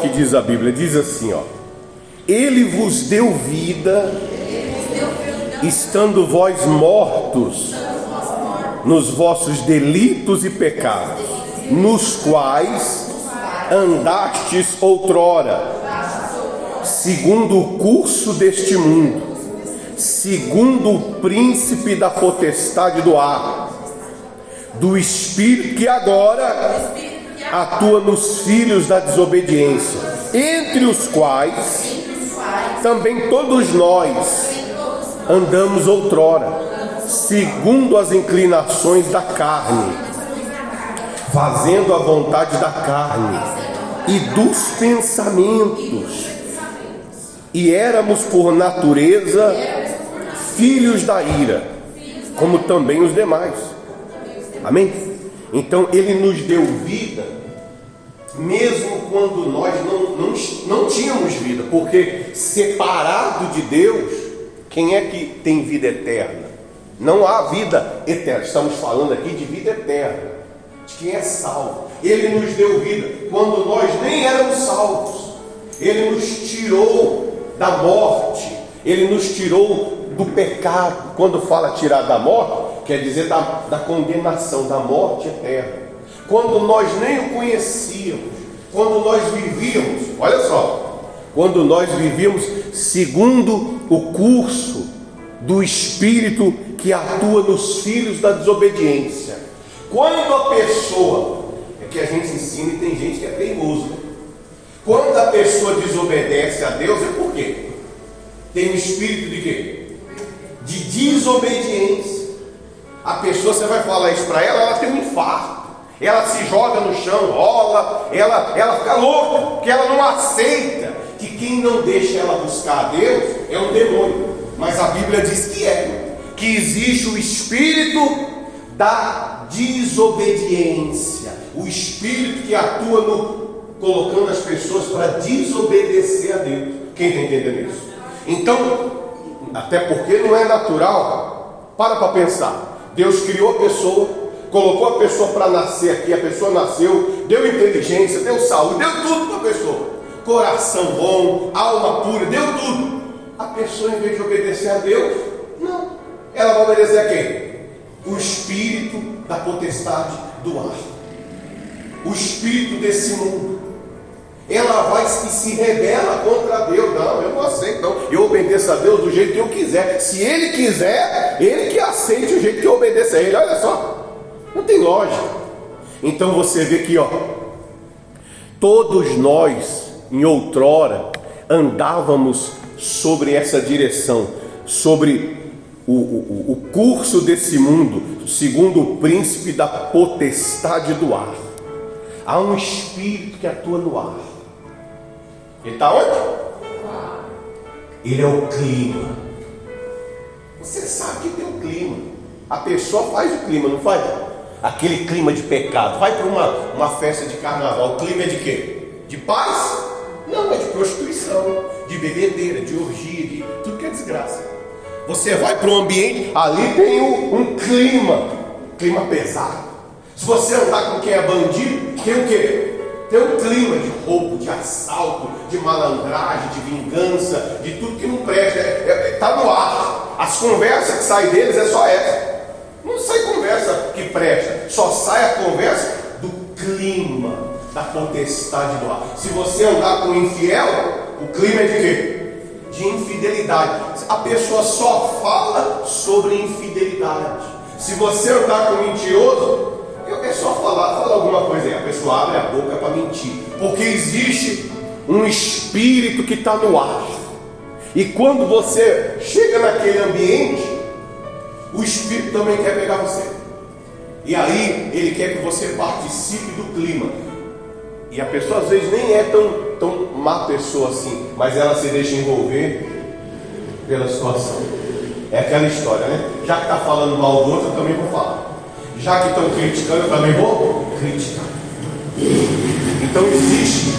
que diz a Bíblia, diz assim, ó. Ele vos deu vida, estando vós mortos nos vossos delitos e pecados, nos quais andastes outrora, segundo o curso deste mundo, segundo o príncipe da potestade do ar, do espírito que agora atua nos filhos da desobediência, entre os quais também todos nós andamos outrora, segundo as inclinações da carne, fazendo a vontade da carne e dos pensamentos, e éramos por natureza filhos da ira, como também os demais. Amém? Então ele nos deu vida, mesmo quando nós não, não, não tínhamos vida, porque separado de Deus, quem é que tem vida eterna? Não há vida eterna, estamos falando aqui de vida eterna, de quem é salvo. Ele nos deu vida quando nós nem éramos salvos, ele nos tirou da morte, ele nos tirou do pecado. Quando fala tirar da morte, quer dizer da, da condenação, da morte eterna. Quando nós nem o conhecíamos, quando nós vivíamos, olha só, quando nós vivíamos segundo o curso do Espírito que atua nos filhos da desobediência. Quando a pessoa, é que a gente ensina e tem gente que é teimoso, né? quando a pessoa desobedece a Deus, é por quê? Tem um espírito de quê? de desobediência. A pessoa, você vai falar isso para ela, ela tem um infarto. Ela se joga no chão, rola, ela, ela fica louca, porque ela não aceita que quem não deixa ela buscar a Deus é um demônio. Mas a Bíblia diz que é, que existe o espírito da desobediência, o espírito que atua no colocando as pessoas para desobedecer a Deus. Quem está entendendo isso? Então, até porque não é natural. Para para pensar. Deus criou a pessoa, colocou a pessoa para nascer aqui, a pessoa nasceu, deu inteligência, deu saúde, deu tudo para a pessoa. Coração bom, alma pura, deu tudo. A pessoa, em vez de obedecer a Deus, não. Ela vai obedecer a quem? O espírito da potestade do ar. O espírito desse mundo ela vai e se rebela contra Deus. Não, eu não aceito, não. Eu obedeço a Deus do jeito que eu quiser. Se Ele quiser, Ele que aceite o jeito que eu obedeço a Ele. Olha só, não tem lógica. Então você vê aqui, ó. Todos nós, em outrora, andávamos sobre essa direção, sobre o, o, o curso desse mundo, segundo o príncipe da potestade do ar. Há um espírito que atua no ar. Ele está onde? Ele é o clima. Você sabe que tem o clima. A pessoa faz o clima, não faz? Aquele clima de pecado. Vai para uma, uma festa de carnaval. O clima é de quê? De paz? Não, é de prostituição, de bebedeira, de orgia, de tudo que é desgraça. Você vai para um ambiente, ali tem um, um clima, clima pesado. Se você andar com quem é bandido, tem o quê? Tem um clima de roubo, de assalto, de malandragem, de vingança, de tudo que não presta. Está é, é, tá no ar. As conversas que saem deles é só essa. Não sai conversa presta, só sai a conversa do clima da potestade do ar. Se você andar com infiel, o clima é de quê? De infidelidade. A pessoa só fala sobre infidelidade. Se você andar com mentiroso, é só falar, falar alguma coisa aí. A pessoa abre a boca para mentir. Porque existe um espírito que está no ar. E quando você chega naquele ambiente, o espírito também quer pegar você. E aí ele quer que você participe do clima. E a pessoa às vezes nem é tão, tão má pessoa assim, mas ela se deixa envolver pela situação. É aquela história, né? Já que está falando mal do outro, eu também vou falar. Já que estão criticando, eu também vou criticar. Então existe,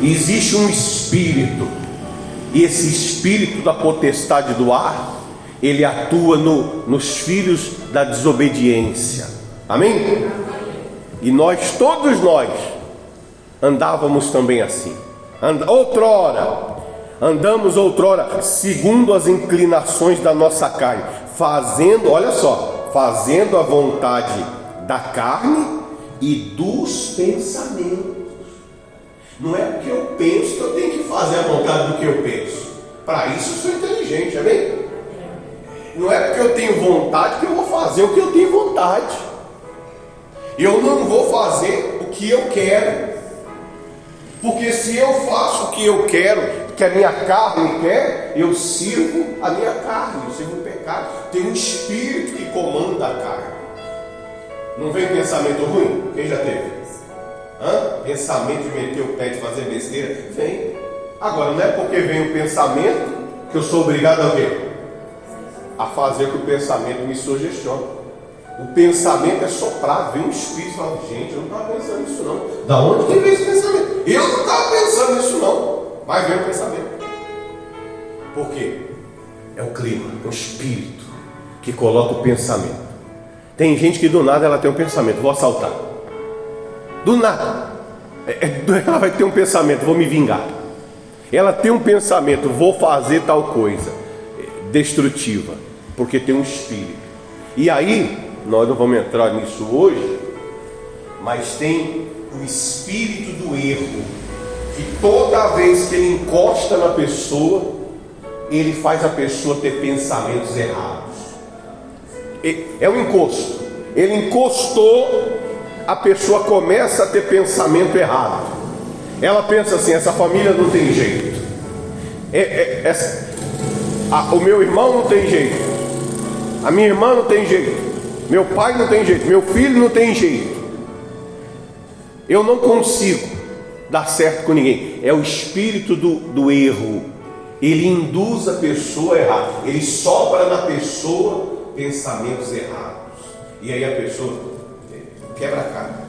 existe um espírito, e esse espírito da potestade do ar, ele atua no, nos filhos da desobediência. Amém? E nós, todos nós, andávamos também assim. And, outrora, andamos outrora segundo as inclinações da nossa carne, fazendo, olha só, fazendo a vontade da carne e dos pensamentos. Não é porque eu penso que eu tenho que fazer a vontade do que eu penso. Para isso eu sou inteligente, amém? Não é porque eu tenho vontade que eu vou fazer o que eu tenho vontade. Eu não vou fazer o que eu quero. Porque se eu faço o que eu quero, que a minha carne quer, eu sirvo a minha carne, eu sirvo o pecado. Tem um espírito que comanda a carne. Não vem pensamento ruim? Quem já teve? Hã? Pensamento de meter o pé de fazer besteira? Vem. Agora, não é porque vem o pensamento que eu sou obrigado a ver. A fazer que o pensamento me sugestiona. O pensamento é soprado, vem um espírito e fala, gente, eu não estava pensando nisso não. Da onde que vem esse pensamento? Eu não estava pensando nisso não. Mas vem o pensamento. Por quê? É o clima, é o espírito que coloca o pensamento. Tem gente que do nada ela tem um pensamento, vou assaltar. Do nada. É, é ela vai ter um pensamento, vou me vingar. Ela tem um pensamento, vou fazer tal coisa destrutiva, porque tem um espírito. E aí, nós não vamos entrar nisso hoje, mas tem o espírito do erro, que toda vez que ele encosta na pessoa, ele faz a pessoa ter pensamentos errados. É um encosto. Ele encostou, a pessoa começa a ter pensamento errado. Ela pensa assim: essa família não tem jeito. É, é, essa, a, o meu irmão não tem jeito. A minha irmã não tem jeito. Meu pai não tem jeito, meu filho não tem jeito. Eu não consigo dar certo com ninguém. É o espírito do, do erro. Ele induz a pessoa a errar. Ele sopra na pessoa pensamentos errados. E aí a pessoa quebra a cara.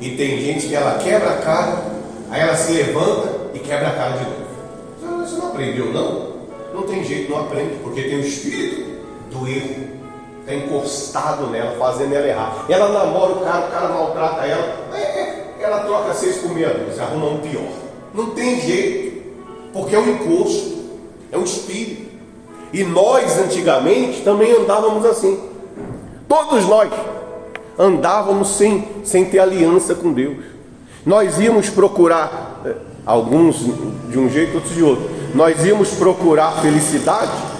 E tem gente que ela quebra a cara, aí ela se levanta e quebra a cara de novo. Você não aprendeu, não? Não tem jeito, não aprende, porque tem o espírito do erro está encostado nela, fazendo ela errar. Ela namora o cara, o cara maltrata ela, é, é, ela troca seis por meia dúzia, arruma um pior. Não tem jeito, porque é um encosto, é um espírito. E nós antigamente também andávamos assim. Todos nós andávamos sem, sem ter aliança com Deus. Nós íamos procurar, eh, alguns de um jeito, outros de outro. Nós íamos procurar felicidade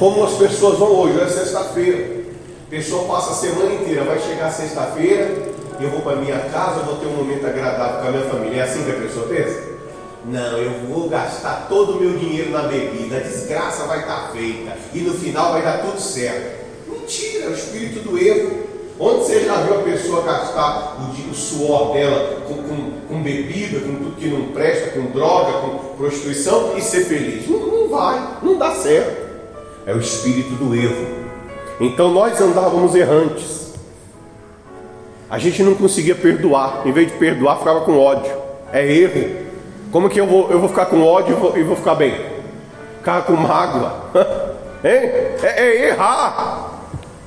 como as pessoas vão hoje, hoje é sexta-feira. A pessoa passa a semana inteira, vai chegar sexta-feira, eu vou para minha casa, vou ter um momento agradável com a minha família. É assim que a pessoa pensa? Não, eu vou gastar todo o meu dinheiro na bebida, a desgraça vai estar feita e no final vai dar tudo certo. Mentira, é o espírito do erro. Onde você já viu a pessoa gastar o, o suor dela com, com, com, bebida, com tudo que não presta, com droga, com prostituição e ser feliz? Não, não vai, não dá certo. É o espírito do erro. Então nós andávamos errantes. A gente não conseguia perdoar. Em vez de perdoar, ficava com ódio. É erro. Como que eu vou, eu vou ficar com ódio e vou, vou ficar bem? Ficar com mágoa. É, é errar.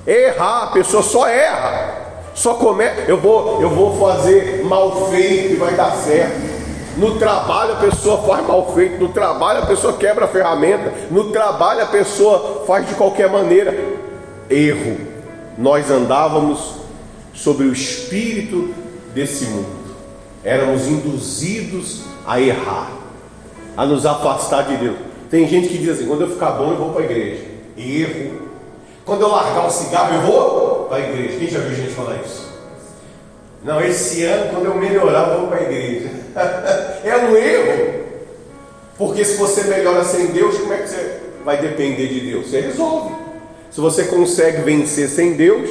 Errar. A pessoa só erra. Só começa. Eu vou, eu vou fazer mal feito e vai dar certo. No trabalho a pessoa faz mal feito, no trabalho a pessoa quebra a ferramenta, no trabalho a pessoa faz de qualquer maneira erro. Nós andávamos sobre o espírito desse mundo. Éramos induzidos a errar, a nos afastar de Deus. Tem gente que diz assim: quando eu ficar bom, eu vou para a igreja. Erro. Quando eu largar o cigarro, eu vou para a igreja. Quem já viu gente falar isso? Não, esse ano, quando eu melhorar, eu vou para a igreja. é um erro. Porque se você melhora sem Deus, como é que você vai depender de Deus? Você resolve. Se você consegue vencer sem Deus,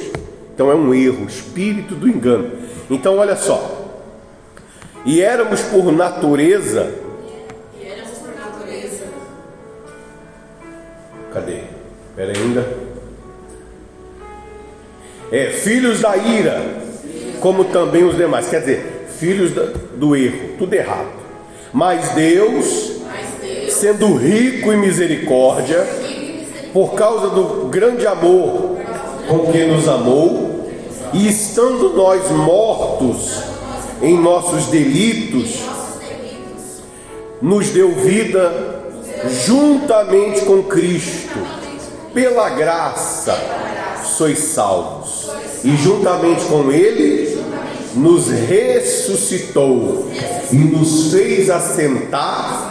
então é um erro, espírito do engano. Então olha só. E éramos por natureza. E éramos por natureza. Cadê? Espera ainda. É, filhos da ira, como também os demais. Quer dizer, filhos do erro, tudo errado. Mas Deus, sendo rico em misericórdia, por causa do grande amor com que nos amou, e estando nós mortos em nossos delitos, nos deu vida juntamente com Cristo. Pela graça sois salvos. E juntamente com Ele nos ressuscitou e nos fez assentar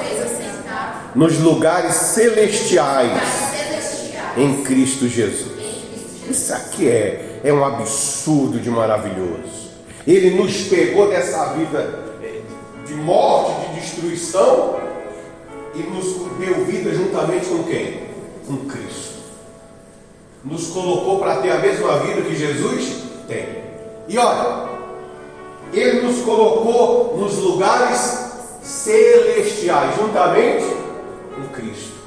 nos lugares celestiais em Cristo Jesus. Isso aqui é, é um absurdo de maravilhoso. Ele nos pegou dessa vida de morte, de destruição e nos deu vida juntamente com quem? Com Cristo. Nos colocou para ter a mesma vida que Jesus tem. E olha, Ele nos colocou nos lugares celestiais, juntamente com Cristo.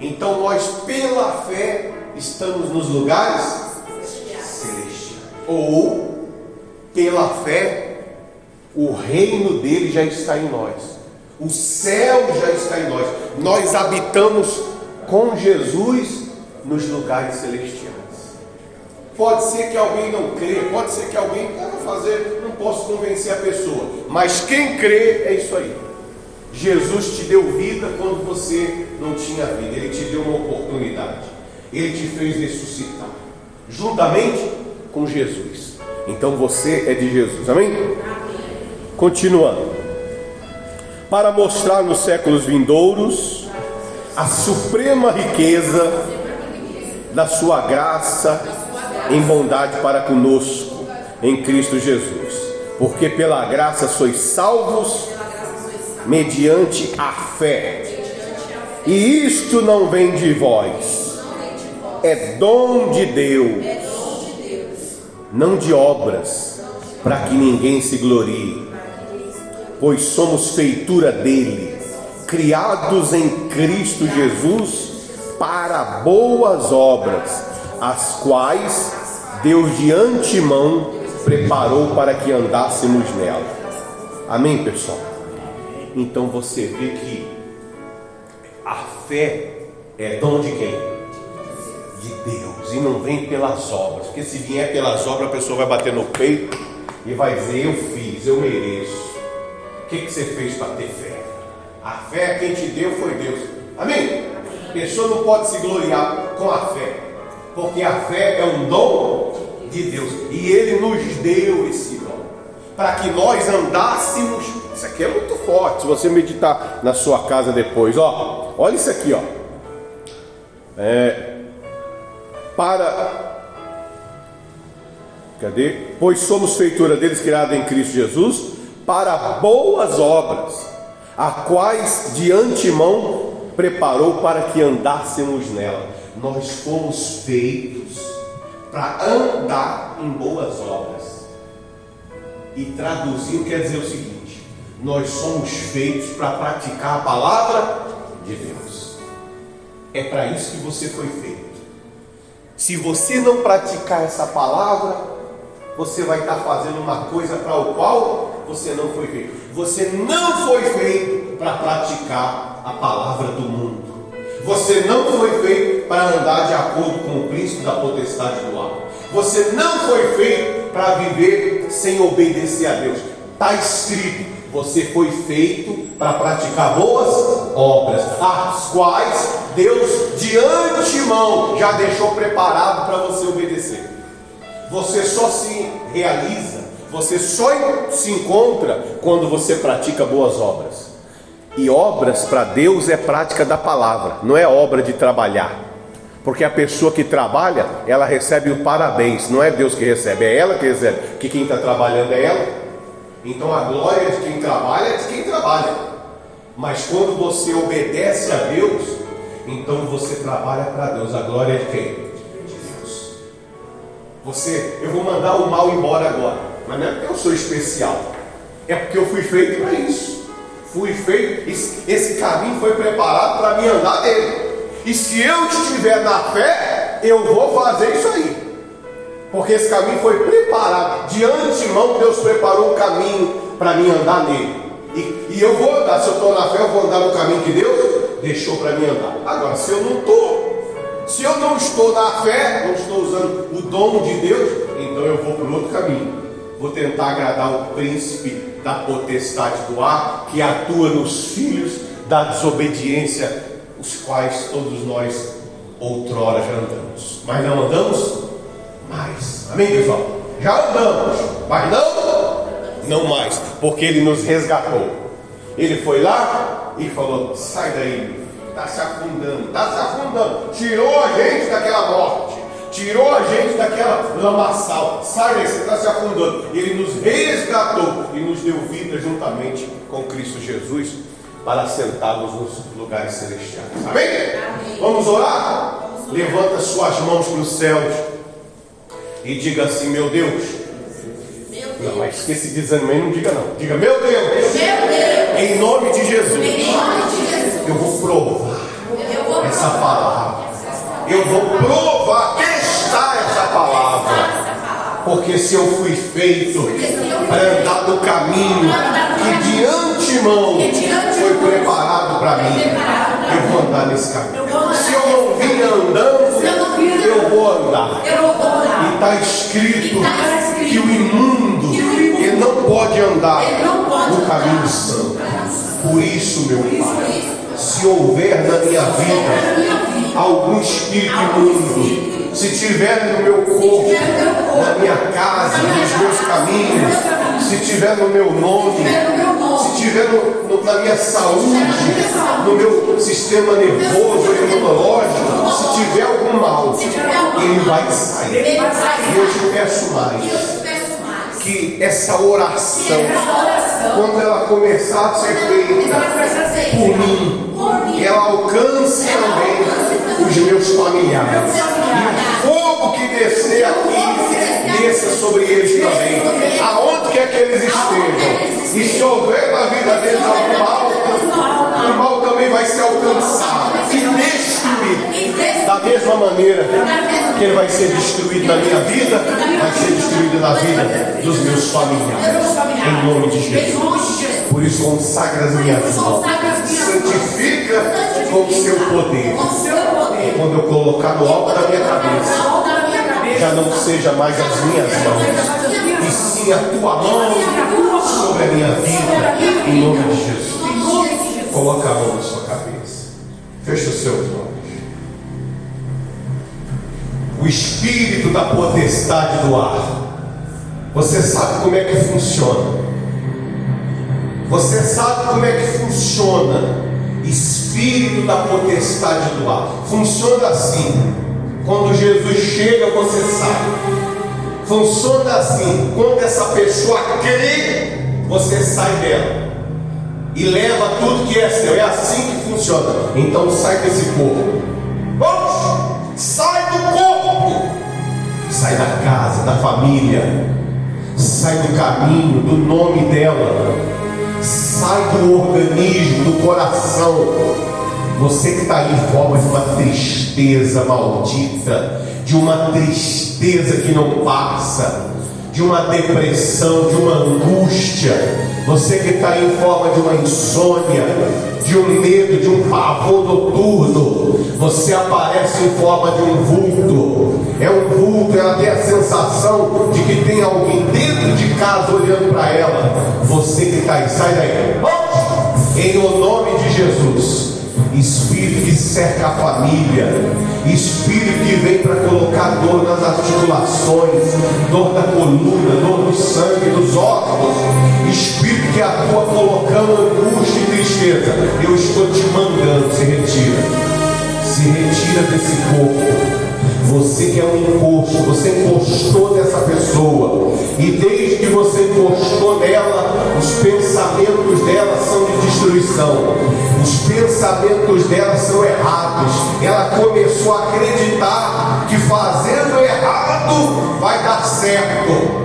Então nós, pela fé, estamos nos lugares celestiais. Ou, pela fé, o reino dele já está em nós. O céu já está em nós. Nós habitamos com Jesus nos lugares celestiais. Pode ser que alguém não crê, pode ser que alguém queira fazer, posso convencer a pessoa. Mas quem crê é isso aí. Jesus te deu vida quando você não tinha vida, Ele te deu uma oportunidade, Ele te fez ressuscitar, juntamente com Jesus. Então você é de Jesus, amém? Continuando, para mostrar nos séculos vindouros a suprema riqueza da Sua graça em bondade para conosco em Cristo Jesus, porque pela graça sois salvos mediante a fé. E isto não vem de vós, é dom de Deus, não de obras, para que ninguém se glorie, pois somos feitura dele, criados em Cristo Jesus para boas obras, as quais Deus de antemão preparou para que andássemos nela. Amém, pessoal? Então você vê que a fé é dom de quem? De Deus. E não vem pelas obras. Porque se vier pelas obras, a pessoa vai bater no peito e vai dizer: Eu fiz, eu mereço. O que, que você fez para ter fé? A fé quem te deu foi Deus. Amém? A pessoa não pode se gloriar com a fé. Porque a fé é um dom de Deus. E Ele nos deu esse dom. Para que nós andássemos isso aqui é muito forte. Se você meditar na sua casa depois, ó, olha isso aqui, ó. É, para Cadê? Pois somos feitura deles criada em Cristo Jesus para boas obras, a quais de antemão preparou para que andássemos nela. Nós fomos feitos para andar em boas obras. E traduzindo quer dizer o seguinte: nós somos feitos para praticar a palavra de Deus. É para isso que você foi feito. Se você não praticar essa palavra, você vai estar fazendo uma coisa para o qual você não foi feito. Você não foi feito para praticar a palavra do mundo. Você não foi feito para andar de acordo com o príncipe da potestade do ar. Você não foi feito para viver sem obedecer a Deus. Está escrito: você foi feito para praticar boas obras, as quais Deus de antemão já deixou preparado para você obedecer. Você só se realiza, você só se encontra quando você pratica boas obras. E obras para Deus é prática da palavra, não é obra de trabalhar. Porque a pessoa que trabalha, ela recebe o parabéns, não é Deus que recebe, é ela que recebe. Que quem está trabalhando é ela. Então a glória de quem trabalha é de quem trabalha. Mas quando você obedece a Deus, então você trabalha para Deus. A glória é de quem? De Deus. Você, eu vou mandar o mal embora agora, mas não é porque eu sou especial, é porque eu fui feito para isso. Fui feito, esse, esse caminho foi preparado para mim andar nele. E se eu estiver na fé, eu vou fazer isso aí. Porque esse caminho foi preparado. De antemão, Deus preparou o caminho para mim andar nele. E, e, eu vou andar, se eu estou na fé, eu vou andar no caminho que Deus deixou para mim andar. Agora, se eu não estou, se eu não estou na fé, não estou usando o dom de Deus, então eu vou por outro caminho. Vou tentar agradar o príncipe da potestade do ar, que atua nos filhos da desobediência, os quais todos nós outrora já andamos. Mas não andamos mais. Amém, pessoal? Já andamos, mas não, não mais, porque Ele nos resgatou. Ele foi lá e falou: sai daí, está se afundando, está se afundando. Tirou a gente daquela morte, tirou a gente daquela lamaçal. Sai daí, você está se afundando. Ele nos resgatou e nos deu vida juntamente com Cristo Jesus para sentarmos nos lugares celestiais. Amém? Amém. Vamos orar? Levanta suas mãos para os céus e diga assim: Meu Deus. Não, mas esqueci de desanimar, não diga não. Diga, meu Deus. Meu Deus. Em nome de Jesus. Em nome de Jesus. Eu vou provar eu vou essa palavra. Eu vou provar, testar essa palavra. Porque se eu fui feito para andar no caminho que de antemão foi preparado para mim, eu vou andar nesse caminho. Se eu não vim andando, eu vou andar. E está escrito que o imundo ele não pode andar no caminho santo. Por isso, meu Pai, se houver na minha vida algum espírito imundo, se tiver no meu corpo, na minha casa, nos meus caminhos, se tiver no meu nome, se tiver no, no, na minha saúde, no meu sistema nervoso, imunológico, se tiver algum mal, ele vai sair. E eu te peço mais que essa oração, quando ela começar a ser feita por mim, ela alcance também os meus familiares. E o fogo que descer aqui, desça sobre eles também. Aonde quer que eles estejam. E se houver na vida deles algum mal, o mal também vai ser alcançado e destruído. Da mesma maneira que ele vai ser destruído na minha vida, vai ser destruído na vida dos meus familiares. Em nome de Jesus. Por isso, consagra as minhas mãos. Santifica com o seu poder. Quando eu colocar no alto da minha cabeça, já não seja mais as minhas mãos, e sim a tua mão sobre a minha vida. Em nome de Jesus. Coloca a mão na sua cabeça. Feche os seus olhos. O espírito da potestade do ar. Você sabe como é que funciona. Você sabe como é que funciona espírito da potestade do ar. Funciona assim. Quando Jesus chega, você sabe. Funciona assim. Quando essa pessoa crê, você sai dela e leva tudo que é seu. É assim que funciona. Então sai desse corpo. Vamos! Sai do corpo! Sai da casa, da família. Sai do caminho, do nome dela sai do organismo, do coração. Você que está aí forma de uma tristeza maldita, de uma tristeza que não passa, de uma depressão, de uma angústia. Você que está em forma de uma insônia, de um medo, de um pavor noturno. Você aparece em forma de um vulto. É um vulto, ela tem a sensação de que tem alguém dentro de casa olhando para ela. Você que está aí, sai daí. Em o nome de Jesus espírito que cerca a família, espírito que vem para colocar dor nas articulações, dor da coluna, dor do sangue, dos órgãos, espírito que atua colocando angústia e tristeza. Eu estou te mandando, se retira, se retira desse corpo. Você que é um encosto, você encostou nessa pessoa, e desde que você encostou nela, os pensamentos dela são de destruição, os pensamentos dela são errados. Ela começou a acreditar que fazendo errado vai dar certo.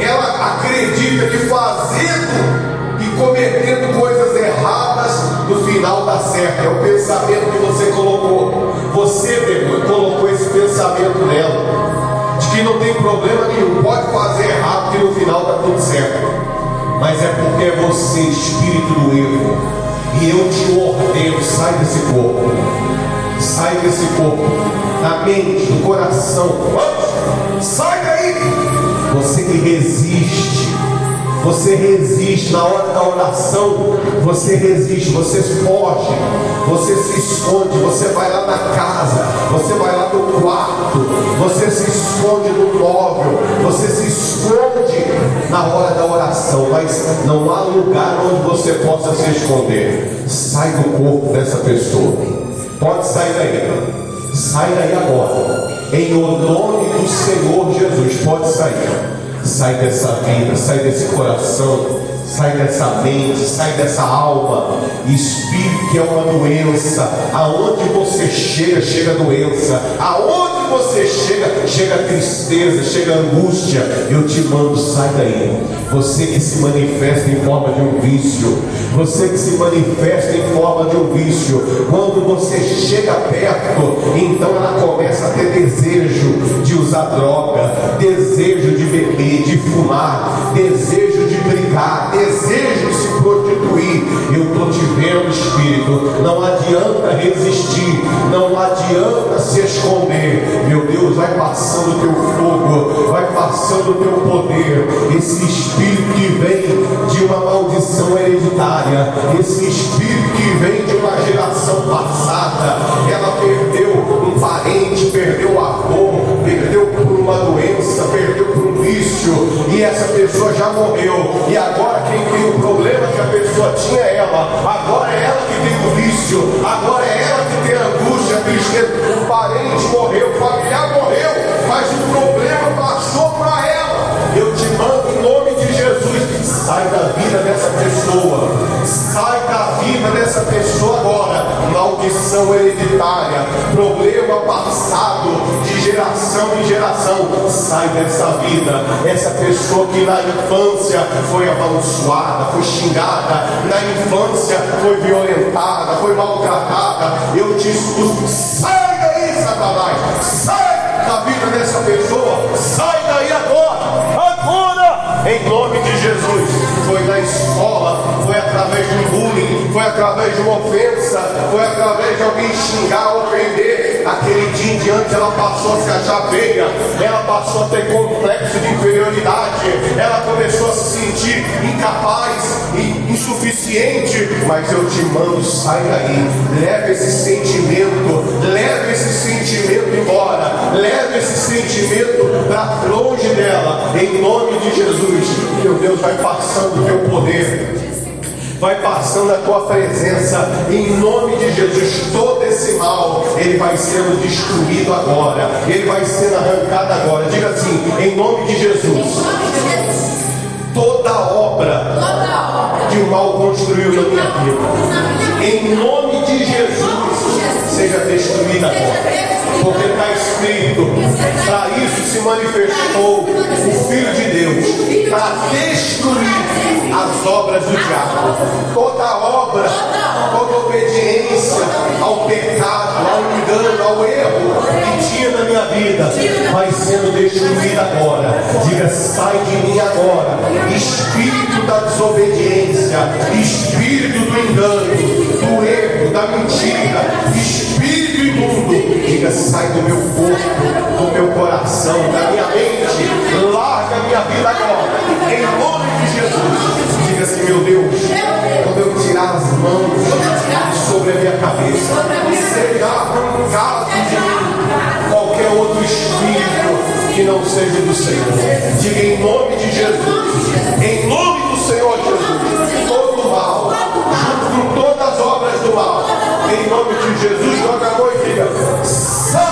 Ela acredita que fazendo e cometendo coisas erradas, no final dá certo. É o pensamento que você colocou. Você, demônio, colocou pensamento nela. De que não tem problema nenhum, pode fazer errado, que no final dá tudo certo. Mas é porque é você, espírito do erro. E eu te ordeno, sai desse corpo. Sai desse corpo. Da mente, do coração. Sai daí! Você que resiste você resiste na hora da oração, você resiste, você foge, você se esconde, você vai lá na casa, você vai lá no quarto, você se esconde no móvel, você se esconde na hora da oração, mas não há lugar onde você possa se esconder. Sai do corpo dessa pessoa. Pode sair daí. Sai daí agora. Em o nome do Senhor Jesus. Pode sair. Sai dessa vida, sai desse coração, sai dessa mente, sai dessa alma. Espírito que é uma doença. Aonde você chega, chega doença. Aonde você chega, chega tristeza, chega angústia. Eu te mando, sai daí. Você que se manifesta em forma de um vício, você que se manifesta em forma de um vício, quando você chega perto, então ela começa a ter desejo de usar droga, desejo de beber, de fumar, desejo de brigar, desejo de se prostituir. Eu estou te vendo, Espírito. Não adianta resistir, não adianta se esconder. Meu vai passando o teu fogo, vai passando o teu poder. Esse espírito que vem de uma maldição hereditária, esse espírito que vem de uma geração passada, ela perdeu um parente, perdeu o avô, perdeu por uma doença, perdeu por um vício, e essa pessoa já morreu. E agora quem tem o problema que a pessoa tinha é ela, agora é ela que tem o vício, agora é ela que tem angústia, tristeza. O parente morreu, o familiar mas o problema passou para ela. Eu te mando em nome de Jesus, sai da vida dessa pessoa, sai da vida dessa pessoa agora. Maldição hereditária, problema passado de geração em geração, sai dessa vida. Essa pessoa que na infância foi amaldiçoada, foi xingada, na infância foi violentada, foi maltratada. Eu te expulso, sai daí, Satanás, sai da vida dessa pessoa, sai daí agora, agora, em nome de Jesus. Foi na escola, foi através de um bullying, foi através de uma ofensa, foi através de alguém xingar, ofender. Aquele dia em diante ela passou a se achar feia, ela passou a ter complexo de inferioridade, ela começou a se sentir incapaz, insuficiente. Mas eu te mando, sai daí, leva esse sentimento, leva esse sentimento embora, leva esse sentimento para longe dela, em nome de Jesus. Meu Deus, vai passando o teu poder. Vai passando a tua presença, em nome de Jesus, todo esse mal, ele vai sendo destruído agora, ele vai sendo arrancado agora. Diga assim, em nome de Jesus, toda obra que o mal construiu na minha vida, em nome de Jesus, seja destruída agora. Porque está escrito, para isso se manifestou o Filho de Deus, para destruir as obras do diabo. Toda obra, toda obediência ao pecado, ao engano, ao erro que tinha na minha vida, vai sendo destruída agora. Diga, sai de mim agora. Espírito da desobediência, espírito do engano, erro, da mentira, espírito imundo. Diga, sai do meu corpo, do meu coração, da minha mente. Larga minha vida agora. Em nome de Jesus. Diga assim, meu Deus, quando eu tirar as mãos sobre a minha cabeça, será arrancado de mim qualquer outro espírito que não seja do Senhor. Diga em nome de Jesus. Em nome do Senhor Jesus. Mal. Em nome de Jesus, joga a mão e sai,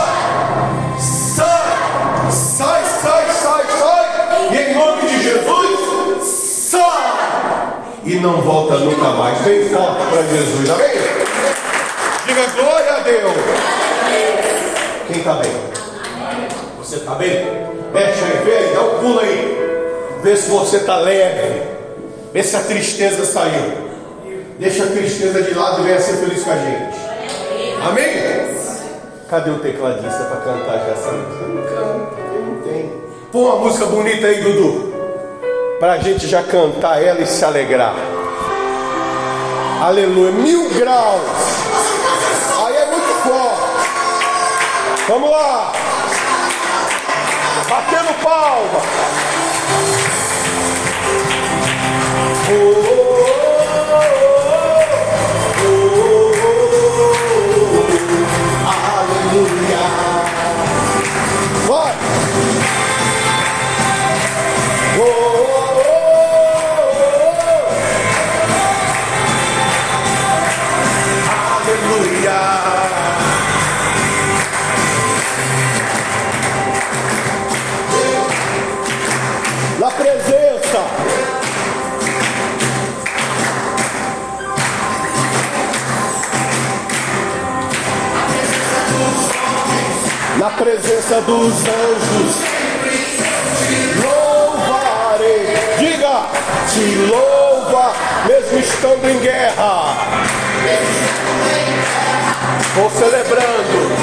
sai, sai, sai, sai, sai. E em nome de Jesus, sai. E não volta nunca mais. Bem forte para Jesus, amém? Diga glória a Deus. Quem está bem? Você está bem? Mexe aí, vem, dá um pulo aí. Vê se você está leve. Vê se a tristeza saiu. Deixa a tristeza de lado e venha ser feliz com a gente. Amém? Cadê o tecladista para cantar já essa música? Não canta, não tem. Põe uma música bonita aí, Dudu. Para a gente já cantar ela e se alegrar. Aleluia. Mil graus. Aí é muito forte. Vamos lá. Batendo palma. Aleluia. Presença dos anjos. Louvarei. Diga, te louva, mesmo estando em guerra. Vou celebrando.